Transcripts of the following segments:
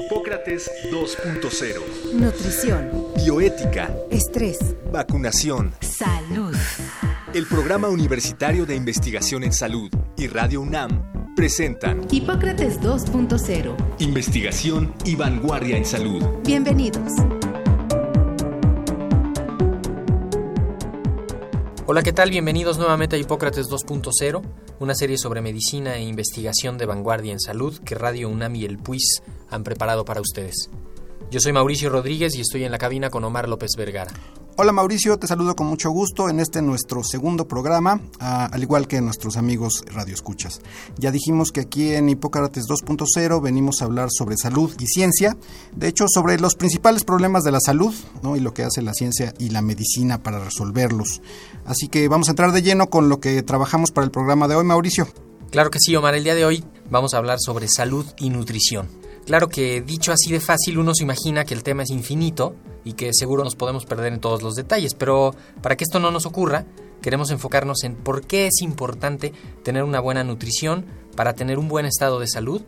Hipócrates 2.0. Nutrición. Bioética. Estrés. Vacunación. Salud. El Programa Universitario de Investigación en Salud y Radio UNAM presentan Hipócrates 2.0. Investigación y vanguardia en salud. Bienvenidos. Hola, ¿qué tal? Bienvenidos nuevamente a Hipócrates 2.0, una serie sobre medicina e investigación de vanguardia en salud que Radio UNAM y el PUIS han preparado para ustedes. Yo soy Mauricio Rodríguez y estoy en la cabina con Omar López Vergara. Hola Mauricio, te saludo con mucho gusto en este nuestro segundo programa, ah, al igual que nuestros amigos Radio Escuchas. Ya dijimos que aquí en Hipócrates 2.0 venimos a hablar sobre salud y ciencia, de hecho sobre los principales problemas de la salud ¿no? y lo que hace la ciencia y la medicina para resolverlos. Así que vamos a entrar de lleno con lo que trabajamos para el programa de hoy, Mauricio. Claro que sí, Omar, el día de hoy vamos a hablar sobre salud y nutrición. Claro que dicho así de fácil uno se imagina que el tema es infinito y que seguro nos podemos perder en todos los detalles, pero para que esto no nos ocurra, queremos enfocarnos en por qué es importante tener una buena nutrición para tener un buen estado de salud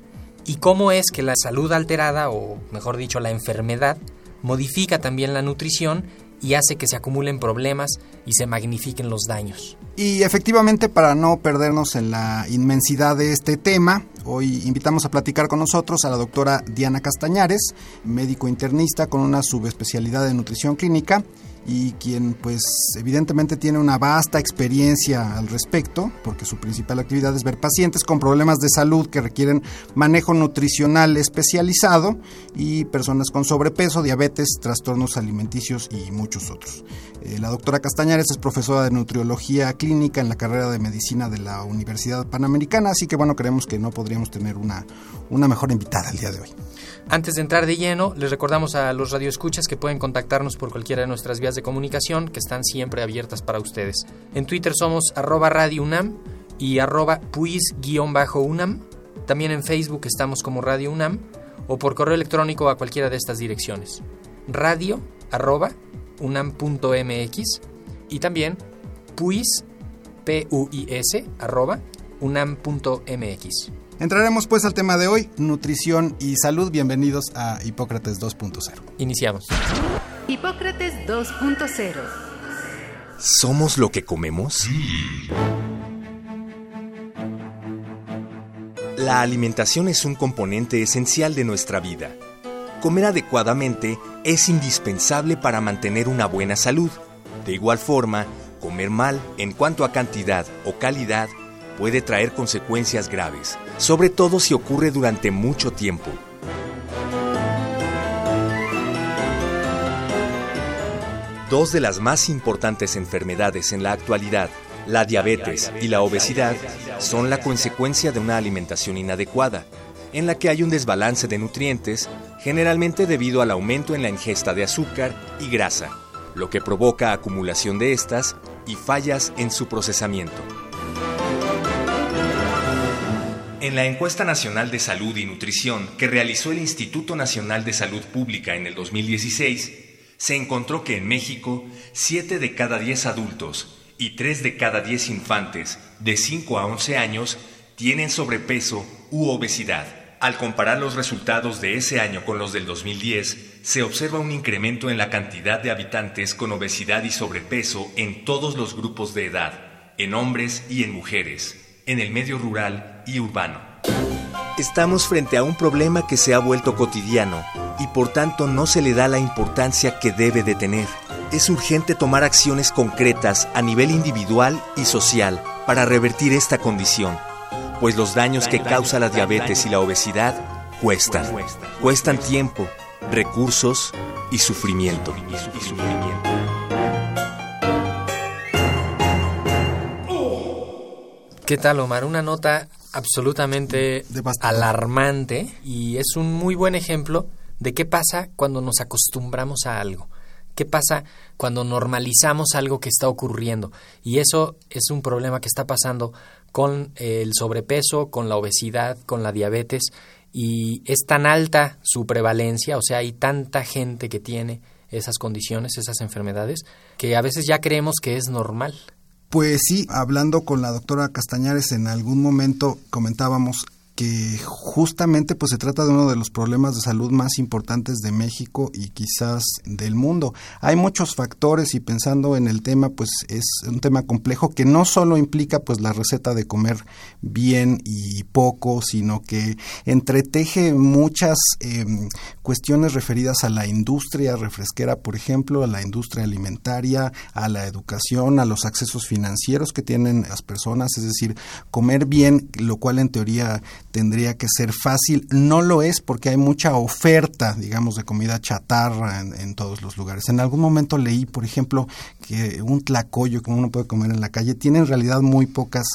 y cómo es que la salud alterada, o mejor dicho, la enfermedad, modifica también la nutrición y hace que se acumulen problemas y se magnifiquen los daños. Y efectivamente, para no perdernos en la inmensidad de este tema, hoy invitamos a platicar con nosotros a la doctora Diana Castañares, médico internista con una subespecialidad de nutrición clínica y quien pues evidentemente tiene una vasta experiencia al respecto, porque su principal actividad es ver pacientes con problemas de salud que requieren manejo nutricional especializado y personas con sobrepeso, diabetes, trastornos alimenticios y muchos otros. Eh, la doctora Castañares es profesora de nutriología clínica en la carrera de medicina de la Universidad Panamericana, así que bueno, creemos que no podríamos tener una, una mejor invitada el día de hoy. Antes de entrar de lleno, les recordamos a los radioescuchas que pueden contactarnos por cualquiera de nuestras vías de comunicación que están siempre abiertas para ustedes. En Twitter somos arroba Radio UNAM y arroba puis-UNAM. También en Facebook estamos como Radio UNAM o por correo electrónico a cualquiera de estas direcciones. Radio arroba unam.mx y también puis, P-U-I-S, arroba unam.mx. Entraremos pues al tema de hoy, nutrición y salud. Bienvenidos a Hipócrates 2.0. Iniciamos. Hipócrates 2.0. ¿Somos lo que comemos? La alimentación es un componente esencial de nuestra vida. Comer adecuadamente es indispensable para mantener una buena salud. De igual forma, comer mal en cuanto a cantidad o calidad puede traer consecuencias graves, sobre todo si ocurre durante mucho tiempo. Dos de las más importantes enfermedades en la actualidad, la diabetes y la obesidad, son la consecuencia de una alimentación inadecuada, en la que hay un desbalance de nutrientes, generalmente debido al aumento en la ingesta de azúcar y grasa, lo que provoca acumulación de estas y fallas en su procesamiento. En la encuesta nacional de salud y nutrición que realizó el Instituto Nacional de Salud Pública en el 2016, se encontró que en México 7 de cada 10 adultos y 3 de cada 10 infantes de 5 a 11 años tienen sobrepeso u obesidad. Al comparar los resultados de ese año con los del 2010, se observa un incremento en la cantidad de habitantes con obesidad y sobrepeso en todos los grupos de edad, en hombres y en mujeres, en el medio rural y urbano. Estamos frente a un problema que se ha vuelto cotidiano y por tanto no se le da la importancia que debe de tener. Es urgente tomar acciones concretas a nivel individual y social para revertir esta condición, pues los daños que causa la diabetes y la obesidad cuestan. Cuestan tiempo, recursos y sufrimiento. ¿Qué tal, Omar? Una nota absolutamente alarmante y es un muy buen ejemplo de qué pasa cuando nos acostumbramos a algo. ¿Qué pasa cuando normalizamos algo que está ocurriendo? Y eso es un problema que está pasando con el sobrepeso, con la obesidad, con la diabetes. Y es tan alta su prevalencia, o sea, hay tanta gente que tiene esas condiciones, esas enfermedades, que a veces ya creemos que es normal. Pues sí, hablando con la doctora Castañares en algún momento comentábamos que justamente pues se trata de uno de los problemas de salud más importantes de México y quizás del mundo. Hay muchos factores y pensando en el tema pues es un tema complejo que no solo implica pues la receta de comer bien y poco, sino que entreteje muchas em, cuestiones referidas a la industria refresquera, por ejemplo, a la industria alimentaria, a la educación, a los accesos financieros que tienen las personas, es decir, comer bien, lo cual en teoría tendría que ser fácil, no lo es porque hay mucha oferta, digamos, de comida chatarra en, todos los lugares. En algún momento leí, por ejemplo, que un tlacoyo que uno puede comer en la calle tiene en realidad muy pocas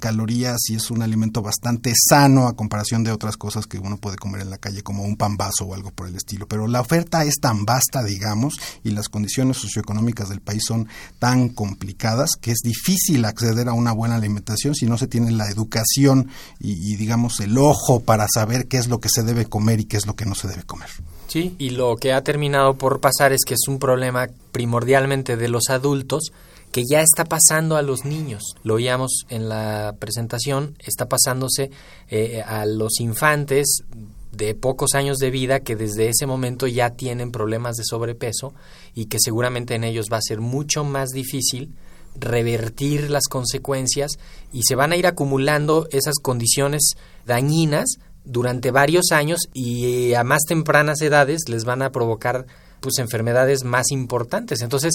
calorías y es un alimento bastante sano a comparación de otras cosas que uno puede comer en la calle como un pan vaso o algo por el estilo. Pero la oferta es tan vasta, digamos, y las condiciones socioeconómicas del país son tan complicadas que es difícil acceder a una buena alimentación si no se tiene la educación y, digamos el ojo para saber qué es lo que se debe comer y qué es lo que no se debe comer. Sí, y lo que ha terminado por pasar es que es un problema primordialmente de los adultos que ya está pasando a los niños. Lo oíamos en la presentación, está pasándose eh, a los infantes de pocos años de vida que desde ese momento ya tienen problemas de sobrepeso y que seguramente en ellos va a ser mucho más difícil revertir las consecuencias y se van a ir acumulando esas condiciones dañinas durante varios años y a más tempranas edades les van a provocar pues enfermedades más importantes. Entonces,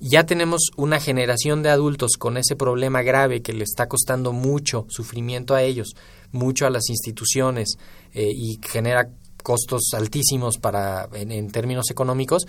ya tenemos una generación de adultos con ese problema grave que le está costando mucho sufrimiento a ellos, mucho a las instituciones eh, y genera costos altísimos para en términos económicos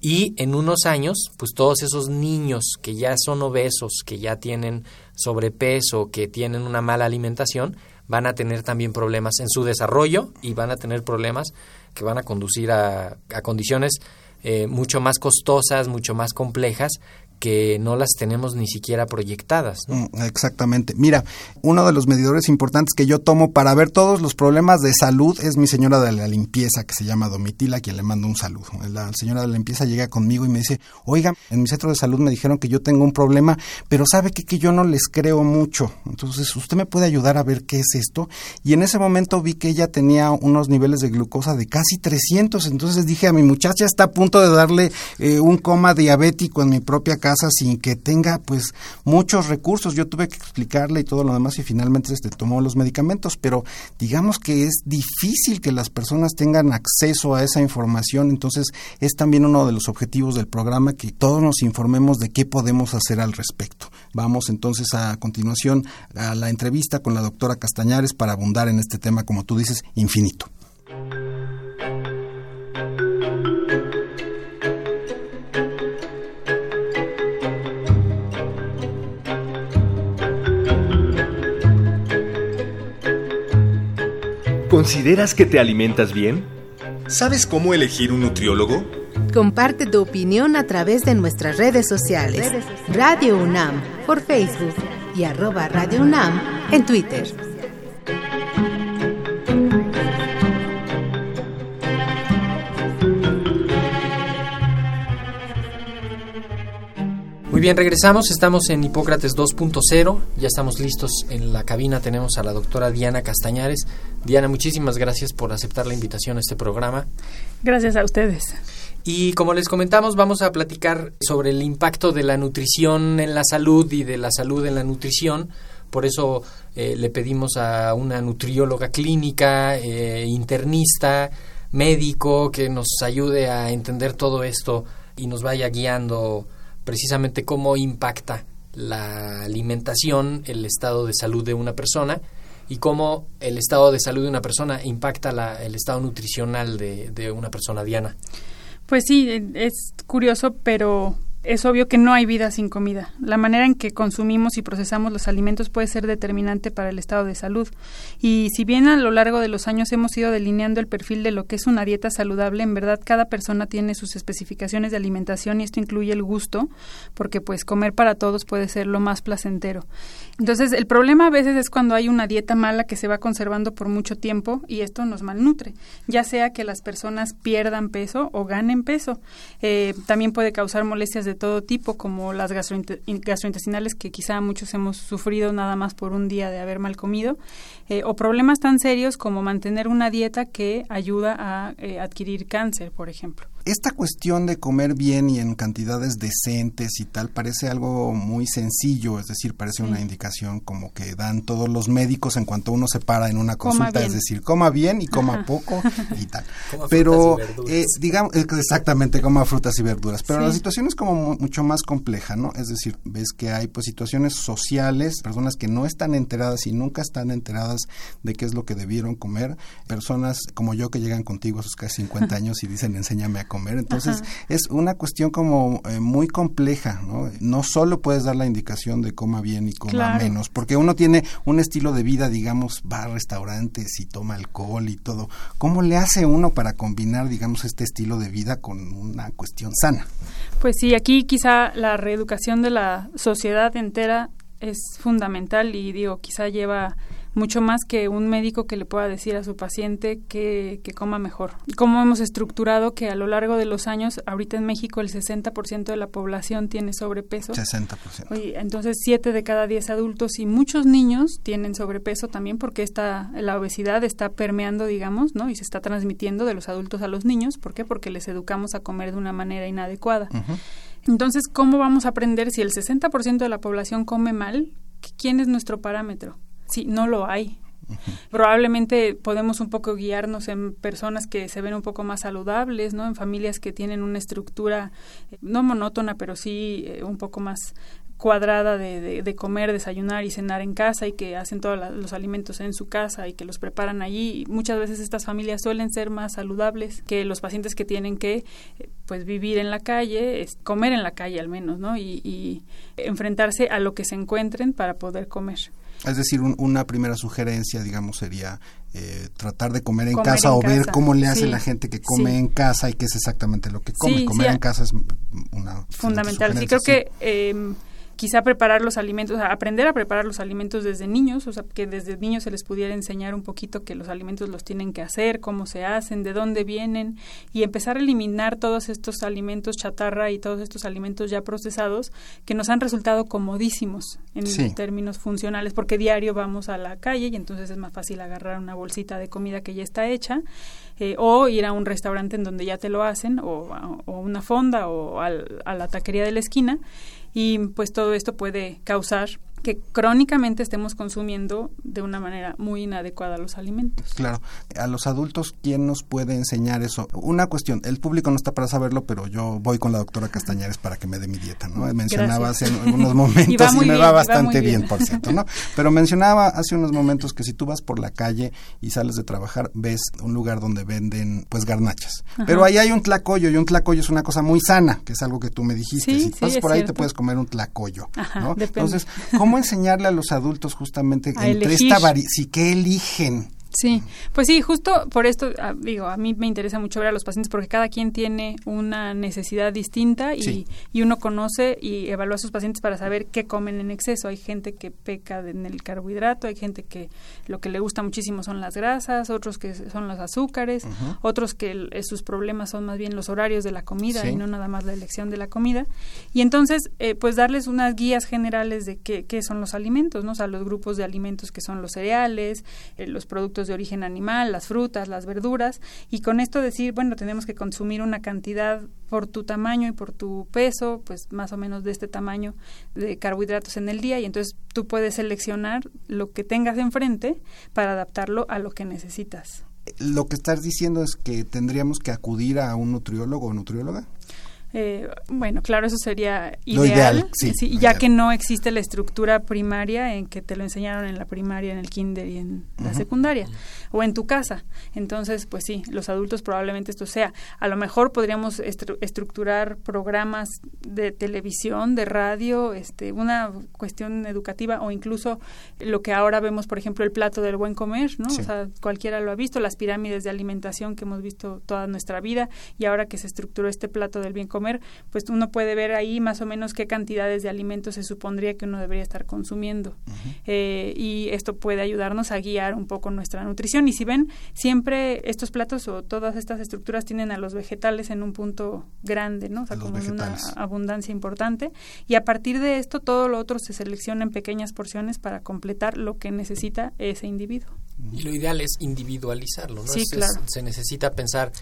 y en unos años, pues todos esos niños que ya son obesos, que ya tienen sobrepeso, que tienen una mala alimentación, van a tener también problemas en su desarrollo y van a tener problemas que van a conducir a, a condiciones eh, mucho más costosas, mucho más complejas que no las tenemos ni siquiera proyectadas. Mm, exactamente. Mira, uno de los medidores importantes que yo tomo para ver todos los problemas de salud es mi señora de la limpieza, que se llama Domitila, quien le mando un saludo. La señora de la limpieza llega conmigo y me dice, oiga, en mi centro de salud me dijeron que yo tengo un problema, pero sabe que, que yo no les creo mucho. Entonces, ¿usted me puede ayudar a ver qué es esto? Y en ese momento vi que ella tenía unos niveles de glucosa de casi 300. Entonces dije, a mi muchacha está a punto de darle eh, un coma diabético en mi propia casa sin que tenga pues muchos recursos. Yo tuve que explicarle y todo lo demás y finalmente este tomó los medicamentos, pero digamos que es difícil que las personas tengan acceso a esa información, entonces es también uno de los objetivos del programa que todos nos informemos de qué podemos hacer al respecto. Vamos entonces a continuación a la entrevista con la doctora Castañares para abundar en este tema, como tú dices, infinito. ¿Consideras que te alimentas bien? ¿Sabes cómo elegir un nutriólogo? Comparte tu opinión a través de nuestras redes sociales. Radio UNAM por Facebook y arroba Radio UNAM en Twitter. Muy bien, regresamos, estamos en Hipócrates 2.0, ya estamos listos en la cabina, tenemos a la doctora Diana Castañares. Diana, muchísimas gracias por aceptar la invitación a este programa. Gracias a ustedes. Y como les comentamos, vamos a platicar sobre el impacto de la nutrición en la salud y de la salud en la nutrición. Por eso eh, le pedimos a una nutrióloga clínica, eh, internista, médico, que nos ayude a entender todo esto y nos vaya guiando precisamente cómo impacta la alimentación, el estado de salud de una persona y cómo el estado de salud de una persona impacta el estado nutricional de, de una persona diana. Pues sí, es curioso, pero es obvio que no hay vida sin comida. La manera en que consumimos y procesamos los alimentos puede ser determinante para el estado de salud. Y si bien a lo largo de los años hemos ido delineando el perfil de lo que es una dieta saludable, en verdad cada persona tiene sus especificaciones de alimentación y esto incluye el gusto, porque pues comer para todos puede ser lo más placentero. Entonces, el problema a veces es cuando hay una dieta mala que se va conservando por mucho tiempo y esto nos malnutre, ya sea que las personas pierdan peso o ganen peso. Eh, también puede causar molestias de todo tipo, como las gastrointestinales que quizá muchos hemos sufrido nada más por un día de haber mal comido, eh, o problemas tan serios como mantener una dieta que ayuda a eh, adquirir cáncer, por ejemplo. Esta cuestión de comer bien y en cantidades decentes y tal parece algo muy sencillo, es decir, parece una indicación como que dan todos los médicos en cuanto uno se para en una consulta, es decir, coma bien y coma poco y tal. Pero eh, digamos exactamente coma frutas y verduras, pero la situación es como mucho más compleja, ¿no? Es decir, ves que hay pues situaciones sociales, personas que no están enteradas y nunca están enteradas de qué es lo que debieron comer, personas como yo que llegan contigo a sus casi 50 años y dicen, "Enséñame a comer. Entonces, es una cuestión como eh, muy compleja, ¿no? No solo puedes dar la indicación de coma bien y coma menos, porque uno tiene un estilo de vida, digamos, va a restaurantes y toma alcohol y todo. ¿Cómo le hace uno para combinar, digamos, este estilo de vida con una cuestión sana? Pues sí, aquí quizá la reeducación de la sociedad entera es fundamental y digo, quizá lleva mucho más que un médico que le pueda decir a su paciente que, que coma mejor. ¿Cómo hemos estructurado que a lo largo de los años, ahorita en México el 60% de la población tiene sobrepeso? 60%. Oye, entonces 7 de cada 10 adultos y muchos niños tienen sobrepeso también porque esta, la obesidad está permeando, digamos, ¿no? Y se está transmitiendo de los adultos a los niños. ¿Por qué? Porque les educamos a comer de una manera inadecuada. Entonces, ¿cómo vamos a aprender si el 60% de la población come mal? ¿Quién es nuestro parámetro? Sí, no lo hay. Probablemente podemos un poco guiarnos en personas que se ven un poco más saludables, ¿no? En familias que tienen una estructura eh, no monótona, pero sí eh, un poco más cuadrada de, de, comer, desayunar y cenar en casa y que hacen todos los alimentos en su casa y que los preparan allí. Muchas veces estas familias suelen ser más saludables que los pacientes que tienen que eh, pues vivir en la calle, comer en la calle al menos, ¿no? Y enfrentarse a lo que se encuentren para poder comer. Es decir, una primera sugerencia, digamos, sería eh, tratar de comer en casa o ver cómo le hace la gente que come en casa y qué es exactamente lo que come. comer en casa es una fundamental. Sí, creo que eh, quizá preparar los alimentos, aprender a preparar los alimentos desde niños, o sea, que desde niños se les pudiera enseñar un poquito que los alimentos los tienen que hacer, cómo se hacen, de dónde vienen y empezar a eliminar todos estos alimentos chatarra y todos estos alimentos ya procesados que nos han resultado comodísimos en términos funcionales, porque diario vamos a la calle y entonces es más fácil agarrar una bolsita de comida que ya está hecha eh, o ir a un restaurante en donde ya te lo hacen o, o una fonda o a la taquería de la esquina y pues todo esto puede causar que crónicamente estemos consumiendo de una manera muy inadecuada los alimentos. Claro, a los adultos, ¿quién nos puede enseñar eso? Una cuestión, el público no está para saberlo, pero yo voy con la doctora Castañares para que me dé mi dieta, ¿no? Mencionaba hace unos momentos y, me va bastante bien, por cierto, ¿no? Pero mencionaba hace unos momentos que si tú vas por la calle y sales de trabajar, ves un lugar donde venden, pues, garnachas. Pero ahí hay un tlacoyo y un tlacoyo es una cosa muy sana, que es algo que tú me dijiste. si pasas por ahí te puedes comer un tlacoyo, ¿no? Entonces, ¿cómo ¿Cómo enseñarle a los adultos justamente entre esta si que eligen? Sí, pues sí, justo por esto, ah, digo, a mí me interesa mucho ver a los pacientes porque cada quien tiene una necesidad distinta y, y, uno conoce y evalúa a sus pacientes para saber qué comen en exceso. Hay gente que peca en el carbohidrato, hay gente que lo que le gusta muchísimo son las grasas, otros que son los azúcares, otros que eh, sus problemas son más bien los horarios de la comida y no nada más la elección de la comida. Y entonces, eh, pues darles unas guías generales de qué, qué son los alimentos, ¿no? O sea, los grupos de alimentos que son los cereales, eh, los productos de origen animal, las frutas, las verduras, y con esto decir, bueno, tenemos que consumir una cantidad por tu tamaño y por tu peso, pues más o menos de este tamaño de carbohidratos en el día, y entonces tú puedes seleccionar lo que tengas enfrente para adaptarlo a lo que necesitas. Lo que estás diciendo es que tendríamos que acudir a un nutriólogo o nutrióloga. Eh, bueno, claro, eso sería ideal, sí, ya que no existe la estructura primaria en que te lo enseñaron en la primaria, en el kinder y en la secundaria, o en tu casa. Entonces, pues sí, los adultos probablemente esto sea. A lo mejor podríamos estructurar programas de televisión, de radio, este, una cuestión educativa, o incluso lo que ahora vemos, por ejemplo, el plato del buen comer, ¿no? O sea, cualquiera lo ha visto, las pirámides de alimentación que hemos visto toda nuestra vida, y ahora que se estructuró este plato del bien comer, comer, pues uno puede ver ahí más o menos qué cantidades de alimentos se supondría que uno debería estar consumiendo. Eh, y esto puede ayudarnos a guiar un poco nuestra nutrición. Y si ven, siempre estos platos o todas estas estructuras tienen a los vegetales en un punto grande, ¿no? O sea, como una abundancia importante. Y a partir de esto, todo lo otro se selecciona en pequeñas porciones para completar lo que necesita ese individuo. Y lo ideal es individualizarlo, ¿no? Sí, claro. se necesita pensar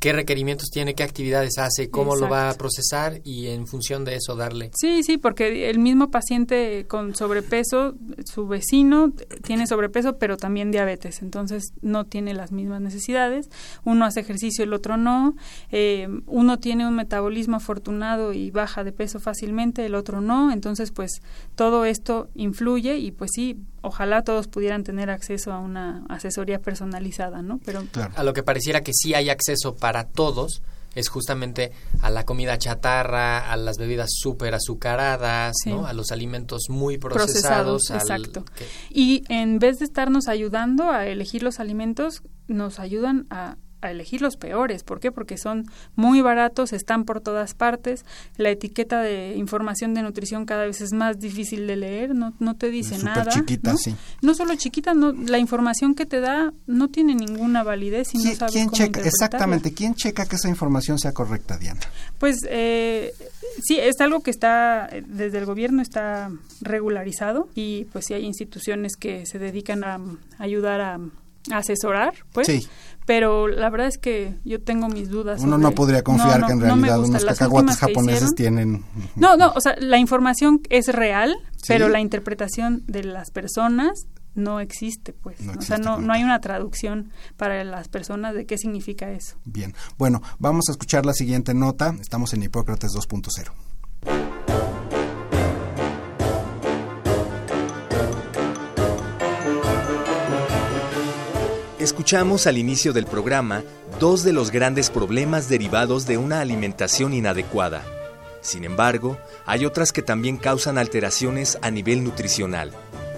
qué requerimientos tiene, qué actividades hace, cómo lo va a procesar y en función de eso darle. Sí, sí, porque el mismo paciente con sobrepeso, su vecino tiene sobrepeso pero también diabetes, entonces no tiene las mismas necesidades, uno hace ejercicio, el otro no, eh, uno tiene un metabolismo afortunado y baja de peso fácilmente, el otro no, entonces pues todo esto influye y pues sí, ojalá todos pudieran tener acceso a una asesoría personalizada, ¿no? Pero a lo que pareciera que sí hay acceso para todos es justamente a la comida chatarra, a las bebidas súper azucaradas, ¿no? A los alimentos muy procesados. exacto. Y en vez de estarnos ayudando a elegir los alimentos, nos ayudan a a elegir los peores. ¿Por qué? Porque son muy baratos, están por todas partes. La etiqueta de información de nutrición cada vez es más difícil de leer, no, no te dice nada. chiquita, ¿no? sí. No solo chiquita, no, la información que te da no tiene ninguna validez y no sabes ¿quién cómo checa, Exactamente, ¿quién checa que esa información sea correcta, Diana? Pues eh, sí, es algo que está, desde el gobierno está regularizado y pues sí hay instituciones que se dedican a ayudar a asesorar, pues. Sí. Pero la verdad es que yo tengo mis dudas. Uno no podría confiar que en realidad unos cacahuates japoneses tienen. No, no, o sea, la información es real, pero la interpretación de las personas no existe, pues. o sea, no, no hay una traducción para las personas de qué significa eso. Bien. Bueno, vamos a escuchar la siguiente nota. Estamos en Hipócrates 2.0. Escuchamos al inicio del programa dos de los grandes problemas derivados de una alimentación inadecuada. Sin embargo, hay otras que también causan alteraciones a nivel nutricional.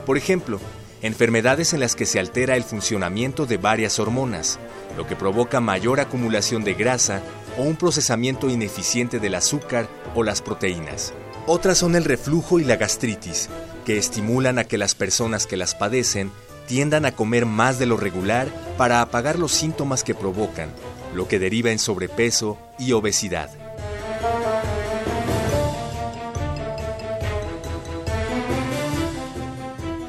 Por ejemplo, enfermedades en las que se altera el funcionamiento de varias hormonas, lo que provoca mayor acumulación de grasa o un procesamiento ineficiente del azúcar o las proteínas. Otras son el reflujo y la gastritis, que estimulan a que las personas que las padecen tiendan a comer más de lo regular para apagar los síntomas que provocan, lo que deriva en sobrepeso y obesidad.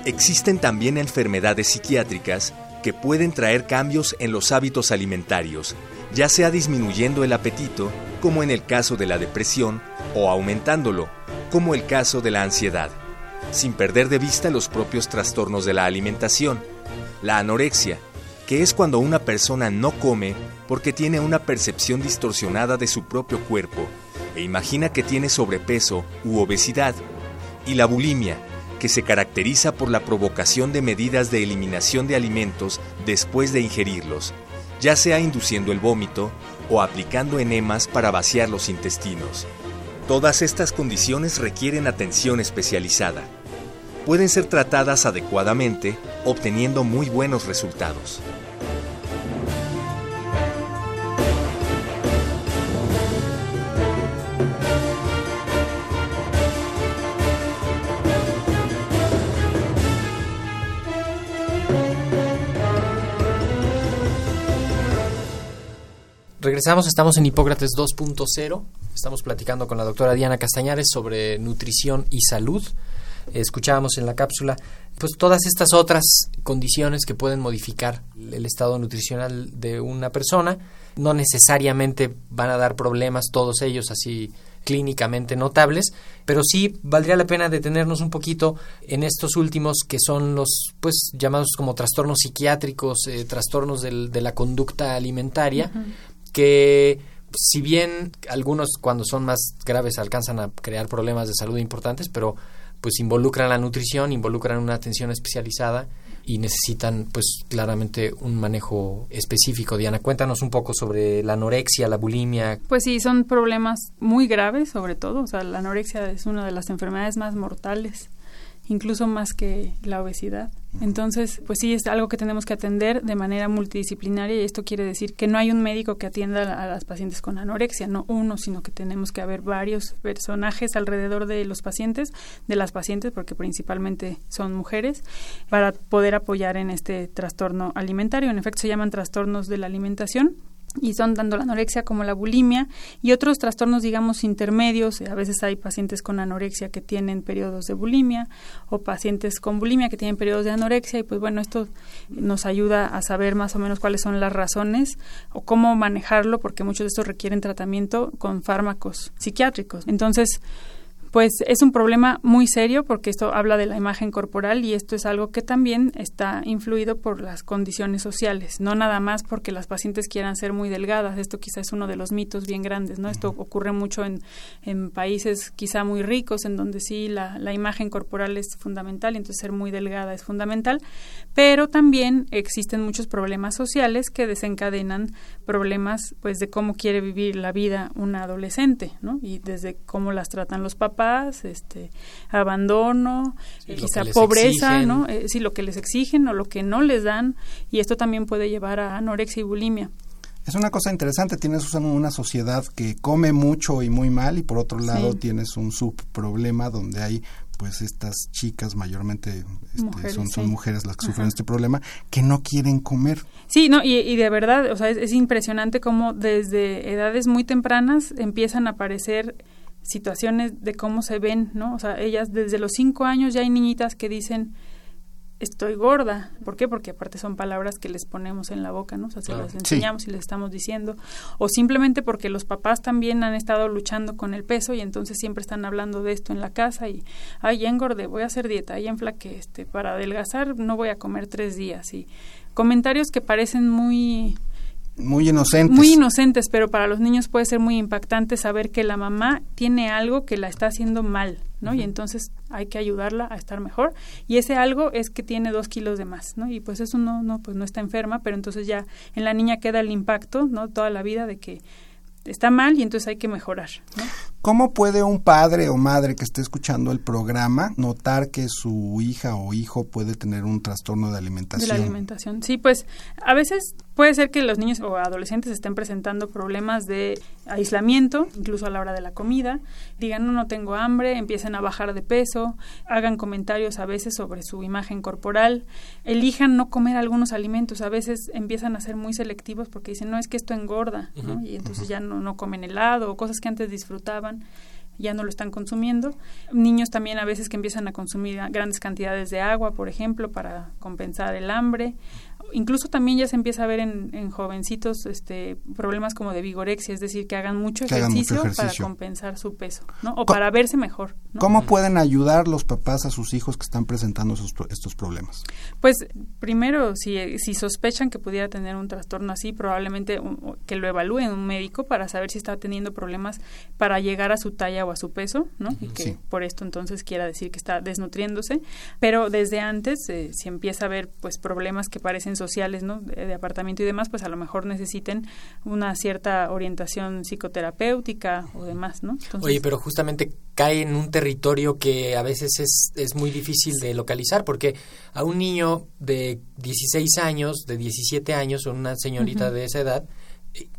Existen también enfermedades psiquiátricas que pueden traer cambios en los hábitos alimentarios, ya sea disminuyendo el apetito, como en el caso de la depresión, o aumentándolo, como el caso de la ansiedad sin perder de vista los propios trastornos de la alimentación. La anorexia, que es cuando una persona no come porque tiene una percepción distorsionada de su propio cuerpo e imagina que tiene sobrepeso u obesidad. Y la bulimia, que se caracteriza por la provocación de medidas de eliminación de alimentos después de ingerirlos, ya sea induciendo el vómito o aplicando enemas para vaciar los intestinos. Todas estas condiciones requieren atención especializada pueden ser tratadas adecuadamente, obteniendo muy buenos resultados. Regresamos, estamos en Hipócrates 2.0. Estamos platicando con la doctora Diana Castañares sobre nutrición y salud. Escuchábamos en la cápsula, pues todas estas otras condiciones que pueden modificar el estado nutricional de una persona, no necesariamente van a dar problemas todos ellos así clínicamente notables, pero sí valdría la pena detenernos un poquito en estos últimos que son los pues llamados como trastornos psiquiátricos, eh, trastornos de la conducta alimentaria, que si bien algunos cuando son más graves alcanzan a crear problemas de salud importantes, pero pues involucran la nutrición, involucran una atención especializada y necesitan pues claramente un manejo específico. Diana, cuéntanos un poco sobre la anorexia, la bulimia. Pues sí, son problemas muy graves sobre todo, o sea, la anorexia es una de las enfermedades más mortales incluso más que la obesidad. Entonces, pues sí, es algo que tenemos que atender de manera multidisciplinaria y esto quiere decir que no hay un médico que atienda a las pacientes con anorexia, no uno, sino que tenemos que haber varios personajes alrededor de los pacientes, de las pacientes, porque principalmente son mujeres, para poder apoyar en este trastorno alimentario. En efecto, se llaman trastornos de la alimentación y son tanto la anorexia como la bulimia y otros trastornos digamos intermedios. A veces hay pacientes con anorexia que tienen periodos de bulimia o pacientes con bulimia que tienen periodos de anorexia y pues bueno esto nos ayuda a saber más o menos cuáles son las razones o cómo manejarlo porque muchos de estos requieren tratamiento con fármacos psiquiátricos. Entonces pues es un problema muy serio porque esto habla de la imagen corporal y esto es algo que también está influido por las condiciones sociales, no nada más porque las pacientes quieran ser muy delgadas, esto quizá es uno de los mitos bien grandes, ¿no? Esto ocurre mucho en, en países quizá muy ricos, en donde sí la, la imagen corporal es fundamental y entonces ser muy delgada es fundamental, pero también existen muchos problemas sociales que desencadenan problemas pues de cómo quiere vivir la vida una adolescente, ¿no? Y desde cómo las tratan los papás, este, abandono, quizá pobreza, ¿no? Eh, sí, lo que les exigen o lo que no les dan, y esto también puede llevar a anorexia y bulimia. Es una cosa interesante, tienes una sociedad que come mucho y muy mal y por otro lado tienes un subproblema donde hay pues estas chicas mayormente este, son, son mujeres las que sufren este problema que no quieren comer. Sí, no y, y de verdad, o sea, es, es impresionante cómo desde edades muy tempranas empiezan a aparecer situaciones de cómo se ven, ¿no? O sea, ellas desde los cinco años ya hay niñitas que dicen estoy gorda. ¿Por qué? Porque aparte son palabras que les ponemos en la boca, ¿no? O sea, se las enseñamos y les estamos diciendo. O simplemente porque los papás también han estado luchando con el peso y entonces siempre están hablando de esto en la casa y, ay, ya engordé, voy a hacer dieta, ya enflaqué, este, para adelgazar no voy a comer tres días. Y comentarios que parecen muy muy inocentes. Muy inocentes, pero para los niños puede ser muy impactante saber que la mamá tiene algo que la está haciendo mal, ¿no? Y entonces hay que ayudarla a estar mejor. Y ese algo es que tiene dos kilos de más, ¿no? Y pues eso no, no, pues no está enferma, pero entonces ya en la niña queda el impacto, ¿no? Toda la vida de que está mal y entonces hay que mejorar. ¿no? ¿Cómo puede un padre o madre que esté escuchando el programa notar que su hija o hijo puede tener un trastorno de alimentación? De la alimentación, sí, pues a veces puede ser que los niños o adolescentes estén presentando problemas de aislamiento, incluso a la hora de la comida, digan no, no tengo hambre, empiecen a bajar de peso, hagan comentarios a veces sobre su imagen corporal, elijan no comer algunos alimentos, a veces empiezan a ser muy selectivos porque dicen no es que esto engorda, ¿no? y entonces ya no, no comen helado o cosas que antes disfrutaban ya no lo están consumiendo. Niños también a veces que empiezan a consumir grandes cantidades de agua, por ejemplo, para compensar el hambre incluso también ya se empieza a ver en, jovencitos este problemas como de vigorexia, es decir, que hagan mucho, ejercicio, para compensar su peso, ¿no? O para verse mejor. ¿Cómo pueden ayudar los papás a sus hijos que están presentando estos problemas? Pues primero, si, si sospechan que pudiera tener un trastorno así, probablemente que lo evalúen un médico para saber si está teniendo problemas para llegar a su talla o a su peso, ¿no? Y que por esto entonces quiera decir que está desnutriéndose, pero desde antes, eh, si empieza a haber pues problemas que parecen sociales, ¿no? De, apartamento y demás, pues a lo mejor necesiten una cierta orientación psicoterapéutica o demás, ¿no? Oye, pero justamente cae en un territorio que a veces es, es muy difícil de localizar, porque a un niño de 16 años, de 17 años, o una señorita de esa edad,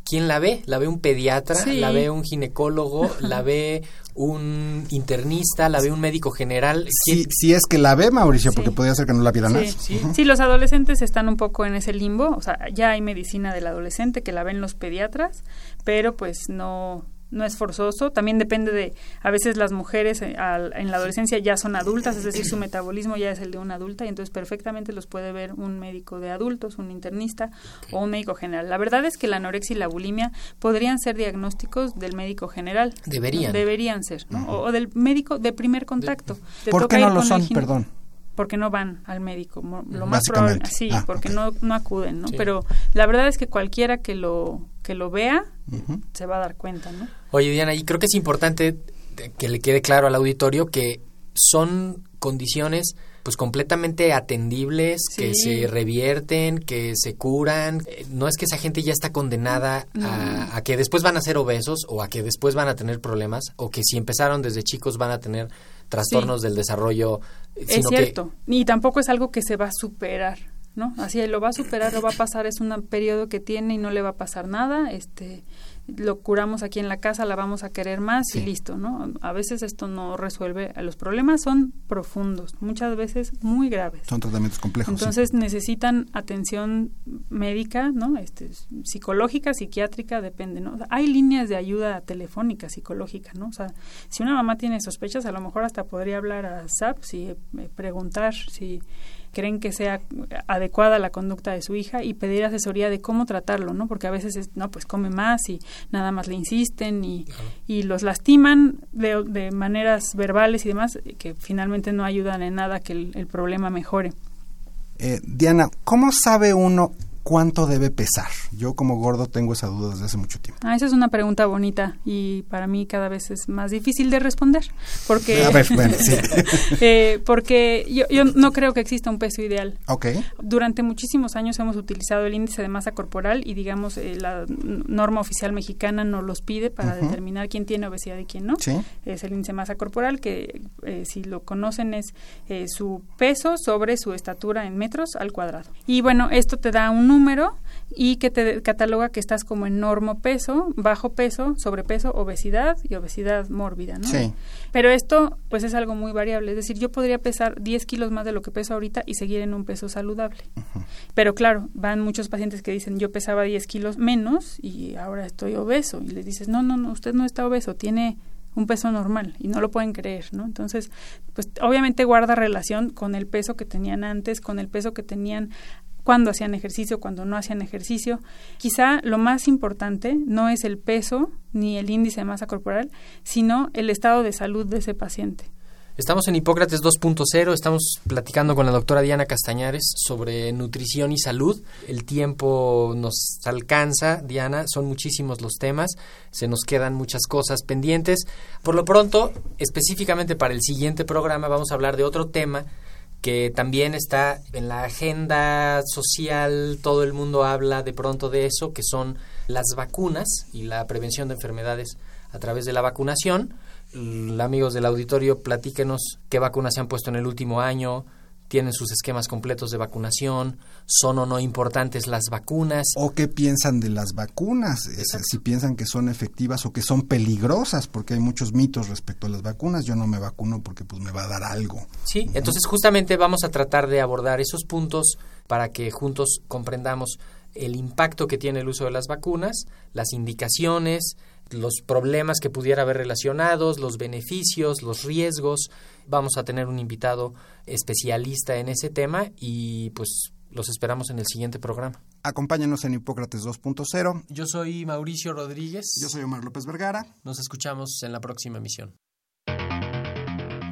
¿quién la ve? ¿La ve un pediatra? ¿La ve un ginecólogo? ¿La ve un internista? ¿La ve un médico general? Si, si es que la ve, Mauricio, porque podría ser que no la pida más. Sí, los adolescentes están un poco en ese limbo. O sea, ya hay medicina del adolescente que la ven los pediatras, pero pues no no es forzoso, también depende de, a veces las mujeres eh, en la adolescencia ya son adultas, es decir, su metabolismo ya es el de una adulta y entonces perfectamente los puede ver un médico de adultos, un internista o un médico general. La verdad es que la anorexia y la bulimia podrían ser diagnósticos del médico general. Deberían. Deberían ser, o, del médico de primer contacto. ¿Por qué no lo son? Perdón porque no van al médico lo más probable sí ah, porque no no acuden no pero la verdad es que cualquiera que lo que lo vea se va a dar cuenta no Oye, Diana, y creo que es importante que le quede claro al auditorio que son condiciones pues completamente atendibles, que se revierten, que se curan. No es que esa gente ya está condenada a, a, que después van a ser obesos o a que después van a tener problemas o que si empezaron desde chicos van a tener trastornos del desarrollo. es cierto, y tampoco es algo que se va a superar. ¿no? Así lo va a superar, lo va a pasar, es un periodo que tiene y no le va a pasar nada, este lo curamos aquí en la casa, la vamos a querer más y listo, ¿no? A veces esto no resuelve, los problemas son profundos, muchas veces muy graves. Son tratamientos complejos. Entonces necesitan atención médica, ¿no? Este, psicológica, psiquiátrica, depende, ¿no? hay líneas de ayuda telefónica, psicológica, ¿no? O sea, si una mamá tiene sospechas, a lo mejor hasta podría hablar a SAP, y eh, preguntar si creen que sea adecuada la conducta de su hija y pedir asesoría de cómo tratarlo, ¿no? Porque a veces, es, no, pues come más y nada más le insisten y, y los lastiman de, de, maneras verbales y demás que finalmente no ayudan en nada que el, problema mejore. Eh, Diana, ¿cómo sabe uno ¿cuánto debe pesar? Yo como gordo tengo esa duda desde hace mucho tiempo. Ah, esa es una pregunta bonita y para mí cada vez es más difícil de responder porque eh, porque yo, yo, no creo que exista un peso ideal. Okay. Durante muchísimos años hemos utilizado el índice de masa corporal y digamos eh, la norma oficial mexicana nos los pide para determinar quién tiene obesidad y quién no. ¿Sí? Es el índice de masa corporal que eh, si lo conocen es su peso sobre su estatura en metros al cuadrado. Y bueno, esto te da un número y que te cataloga que estás como en normo peso, bajo peso, sobrepeso, obesidad y obesidad mórbida, ¿no? Sí. Pero esto, pues es algo muy variable. Es decir, yo podría pesar 10 kilos más de lo que peso ahorita y seguir en un peso saludable. Pero claro, van muchos pacientes que dicen, yo pesaba 10 kilos menos y ahora estoy obeso. Y les dices, no, no, no, usted no está obeso, tiene un peso normal y no lo pueden creer, ¿no? Entonces, pues obviamente guarda relación con el peso que tenían antes, con el peso que tenían cuando hacían ejercicio, cuando no hacían ejercicio. Quizá lo más importante no es el peso ni el índice de masa corporal, sino el estado de salud de ese paciente. Estamos en Hipócrates 2.0, estamos platicando con la doctora Diana Castañares sobre nutrición y salud. El tiempo nos alcanza, Diana, son muchísimos los temas, se nos quedan muchas cosas pendientes. Por lo pronto, específicamente para el siguiente programa, vamos a hablar de otro tema que también está en la agenda social, todo el mundo habla de pronto de eso, que son las vacunas y la prevención de enfermedades a través de la vacunación. amigos del auditorio, platíquenos qué vacunas se han puesto en el último año, tienen sus esquemas completos de vacunación, son o no importantes las vacunas. O qué piensan de las vacunas, si piensan que son efectivas o que son peligrosas, porque hay muchos mitos respecto a las vacunas. Yo no me vacuno porque pues me va a dar algo. Sí, entonces justamente vamos a tratar de abordar esos puntos para que juntos comprendamos el impacto que tiene el uso de las vacunas, las indicaciones, los problemas que pudiera haber relacionados, los beneficios, los riesgos. Vamos a tener un invitado especialista en ese tema y pues los esperamos en el siguiente programa. Acompáñanos en Hipócrates 2.0. Yo soy Mauricio Rodríguez. Yo soy Omar López Vergara. Nos escuchamos en la próxima emisión.